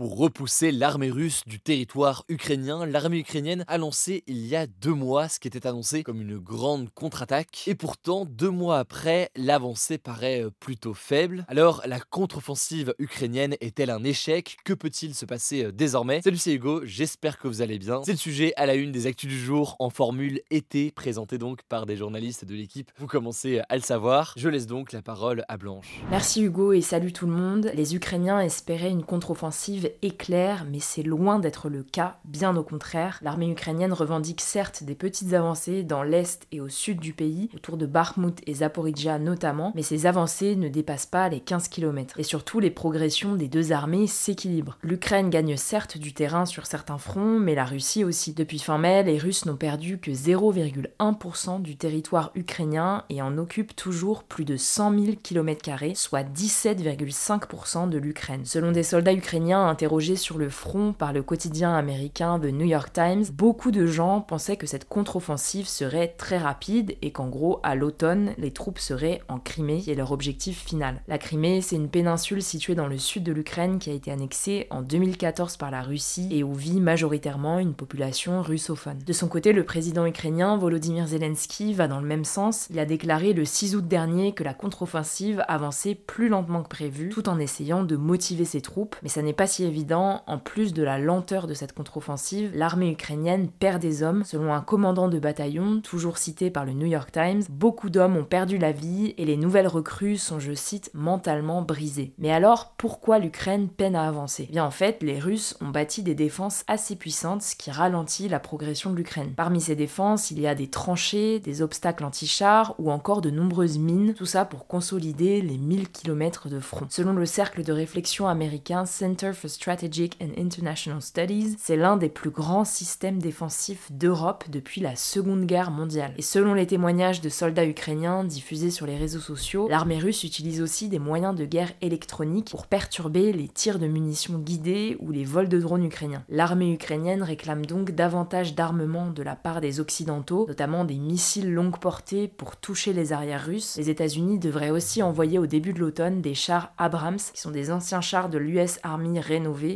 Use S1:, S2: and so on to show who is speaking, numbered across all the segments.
S1: Pour repousser l'armée russe du territoire ukrainien, l'armée ukrainienne a lancé il y a deux mois ce qui était annoncé comme une grande contre-attaque. Et pourtant, deux mois après, l'avancée paraît euh, plutôt faible. Alors, la contre-offensive ukrainienne est-elle un échec? Que peut-il se passer euh, désormais? Salut, c'est Hugo, j'espère que vous allez bien. C'est le sujet à la une des actus du jour en formule été, présenté donc par des journalistes de l'équipe. Vous commencez euh, à le savoir. Je laisse donc la parole à Blanche.
S2: Merci Hugo et salut tout le monde. Les Ukrainiens espéraient une contre-offensive éclair, mais c'est loin d'être le cas, bien au contraire. L'armée ukrainienne revendique certes des petites avancées dans l'est et au sud du pays, autour de Bakhmut et Zaporizhia notamment, mais ces avancées ne dépassent pas les 15 km. Et surtout, les progressions des deux armées s'équilibrent. L'Ukraine gagne certes du terrain sur certains fronts, mais la Russie aussi. Depuis fin mai, les Russes n'ont perdu que 0,1% du territoire ukrainien et en occupent toujours plus de 100 000 km, soit 17,5% de l'Ukraine. Selon des soldats ukrainiens interrogés sur le front par le quotidien américain The New York Times, beaucoup de gens pensaient que cette contre-offensive serait très rapide et qu'en gros, à l'automne, les troupes seraient en Crimée, qui est leur objectif final. La Crimée, c'est une péninsule située dans le sud de l'Ukraine qui a été annexée en 2014 par la Russie et où vit majoritairement une population russophone. De son côté, le président ukrainien Volodymyr Zelensky va dans le même sens. Il a déclaré le 6 août dernier que la contre-offensive avançait plus lentement que prévu, tout en essayant de motiver ses troupes, mais ça n'est pas si évident, en plus de la lenteur de cette contre-offensive, l'armée ukrainienne perd des hommes. Selon un commandant de bataillon, toujours cité par le New York Times, beaucoup d'hommes ont perdu la vie et les nouvelles recrues sont, je cite, mentalement brisées. Mais alors, pourquoi l'Ukraine peine à avancer? Eh Bien en fait, les Russes ont bâti des défenses assez puissantes, ce qui ralentit la progression de l'Ukraine. Parmi ces défenses, il y a des tranchées, des obstacles anti-chars ou encore de nombreuses mines, tout ça pour consolider les 1000 km de front. Selon le cercle de réflexion américain Center for Strategic and International Studies, c'est l'un des plus grands systèmes défensifs d'Europe depuis la Seconde Guerre mondiale. Et selon les témoignages de soldats ukrainiens diffusés sur les réseaux sociaux, l'armée russe utilise aussi des moyens de guerre électroniques pour perturber les tirs de munitions guidés ou les vols de drones ukrainiens. L'armée ukrainienne réclame donc davantage d'armement de la part des Occidentaux, notamment des missiles longue portée pour toucher les arrières russes. Les États-Unis devraient aussi envoyer au début de l'automne des chars Abrams, qui sont des anciens chars de l'US Army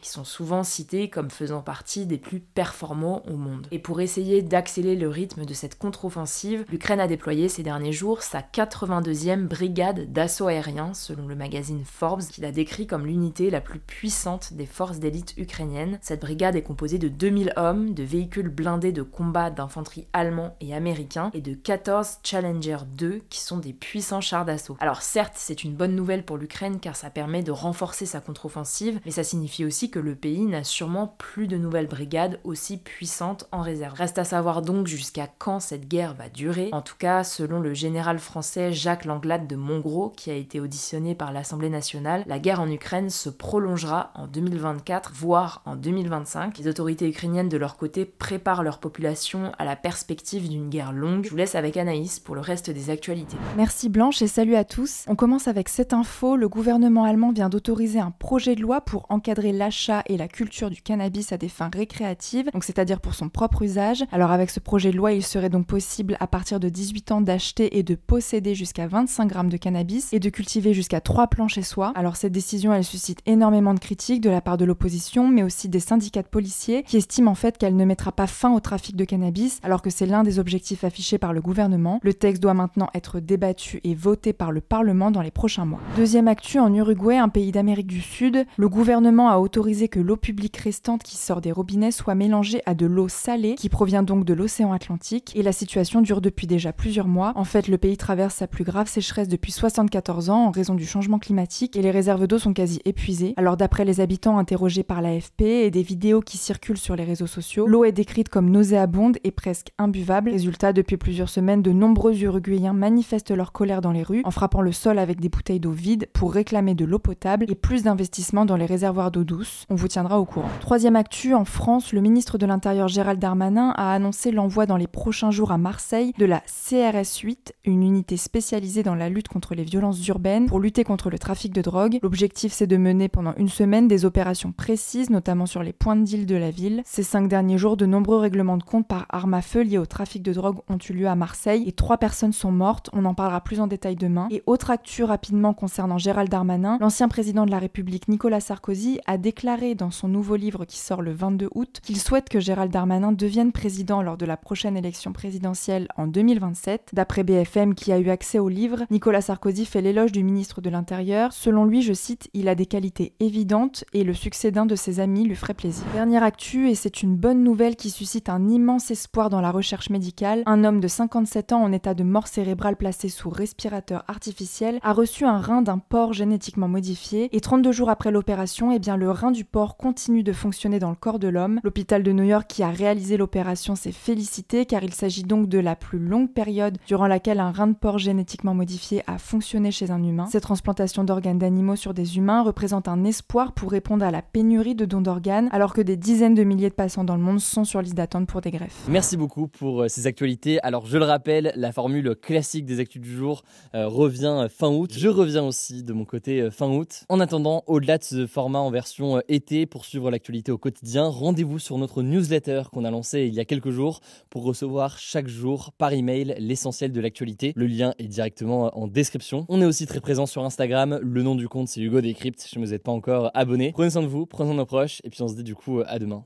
S2: qui sont souvent cités comme faisant partie des plus performants au monde. Et pour essayer d'accélérer le rythme de cette contre-offensive, l'Ukraine a déployé ces derniers jours sa 82e brigade d'assaut aérien, selon le magazine Forbes, qui l'a décrit comme l'unité la plus puissante des forces d'élite ukrainiennes. Cette brigade est composée de 2000 hommes, de véhicules blindés de combat d'infanterie allemands et américains, et de 14 Challenger 2, qui sont des puissants chars d'assaut. Alors certes, c'est une bonne nouvelle pour l'Ukraine car ça permet de renforcer sa contre-offensive, mais ça signifie aussi que le pays n'a sûrement plus de nouvelles brigades aussi puissantes en réserve. Reste à savoir donc jusqu'à quand cette guerre va durer. En tout cas, selon le général français Jacques Langlade de Montgros, qui a été auditionné par l'Assemblée nationale, la guerre en Ukraine se prolongera en 2024, voire en 2025. Les autorités ukrainiennes de leur côté préparent leur population à la perspective d'une guerre longue. Je vous laisse avec Anaïs pour le reste des actualités.
S3: Merci Blanche et salut à tous. On commence avec cette info. Le gouvernement allemand vient d'autoriser un projet de loi pour encadrer l'achat et la culture du cannabis à des fins récréatives, donc c'est-à-dire pour son propre usage. Alors avec ce projet de loi, il serait donc possible à partir de 18 ans d'acheter et de posséder jusqu'à 25 grammes de cannabis et de cultiver jusqu'à 3 plants chez soi. Alors cette décision, elle suscite énormément de critiques de la part de l'opposition, mais aussi des syndicats de policiers qui estiment en fait qu'elle ne mettra pas fin au trafic de cannabis, alors que c'est l'un des objectifs affichés par le gouvernement. Le texte doit maintenant être débattu et voté par le Parlement dans les prochains mois. Deuxième actu, en Uruguay, un pays d'Amérique du Sud, le gouvernement gouvernement a autorisé que l'eau publique restante qui sort des robinets soit mélangée à de l'eau salée qui provient donc de l'océan Atlantique et la situation dure depuis déjà plusieurs mois. En fait, le pays traverse sa plus grave sécheresse depuis 74 ans en raison du changement climatique et les réserves d'eau sont quasi épuisées. Alors d'après les habitants interrogés par l'AFP et des vidéos qui circulent sur les réseaux sociaux, l'eau est décrite comme nauséabonde et presque imbuvable. Résultat, depuis plusieurs semaines, de nombreux Uruguayens manifestent leur colère dans les rues en frappant le sol avec des bouteilles d'eau vides pour réclamer de l'eau potable et plus d'investissements dans les réservoirs d'eau douce. On vous tiendra au courant. Troisième actu, en France, le ministre de l'Intérieur Gérald Darmanin a annoncé l'envoi dans les prochains jours à Marseille de la CRS 8, une unité spécialisée dans la lutte contre les violences urbaines pour lutter contre le trafic de drogue. L'objectif c'est de mener pendant une semaine des opérations précises, notamment sur les points de deal de la ville. Ces cinq derniers jours, de nombreux règlements de compte par arme à feu liés au trafic de drogue ont eu lieu à Marseille et trois personnes sont mortes. On en parlera plus en détail demain. Et autre actu rapidement concernant Gérald Darmanin, l'ancien président de la République Nicolas Sarkozy a déclaré dans son nouveau livre qui sort le 22 août qu'il souhaite que Gérald Darmanin devienne président lors de la prochaine élection présidentielle en 2027. D'après BFM qui a eu accès au livre, Nicolas Sarkozy fait l'éloge du ministre de l'Intérieur. Selon lui, je cite, il a des qualités évidentes et le succès d'un de ses amis lui ferait plaisir. Dernière actu, et c'est une bonne nouvelle qui suscite un immense espoir dans la recherche médicale, un homme de 57 ans en état de mort cérébrale placé sous respirateur artificiel a reçu un rein d'un porc génétiquement modifié et 32 jours après l'opération, eh le rein du porc continue de fonctionner dans le corps de l'homme. L'hôpital de New York qui a réalisé l'opération s'est félicité car il s'agit donc de la plus longue période durant laquelle un rein de porc génétiquement modifié a fonctionné chez un humain. Cette transplantation d'organes d'animaux sur des humains représente un espoir pour répondre à la pénurie de dons d'organes alors que des dizaines de milliers de patients dans le monde sont sur liste d'attente pour des greffes.
S1: Merci beaucoup pour euh, ces actualités. Alors je le rappelle, la formule classique des actus du jour euh, revient fin août. Je reviens aussi de mon côté euh, fin août. En attendant, au-delà de ce format en version été pour suivre l'actualité au quotidien, rendez-vous sur notre newsletter qu'on a lancé il y a quelques jours pour recevoir chaque jour par email l'essentiel de l'actualité. Le lien est directement en description. On est aussi très présent sur Instagram. Le nom du compte c'est Hugo Décrypte. Si vous n'êtes pas encore abonné, prenez soin de vous, prenez soin de nos proches et puis on se dit du coup à demain.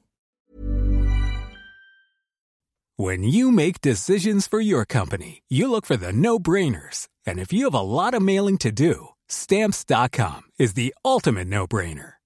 S4: When you make decisions for your company, you look for the no-brainers. And if you have a lot of mailing to do, stamps.com is the ultimate no-brainer.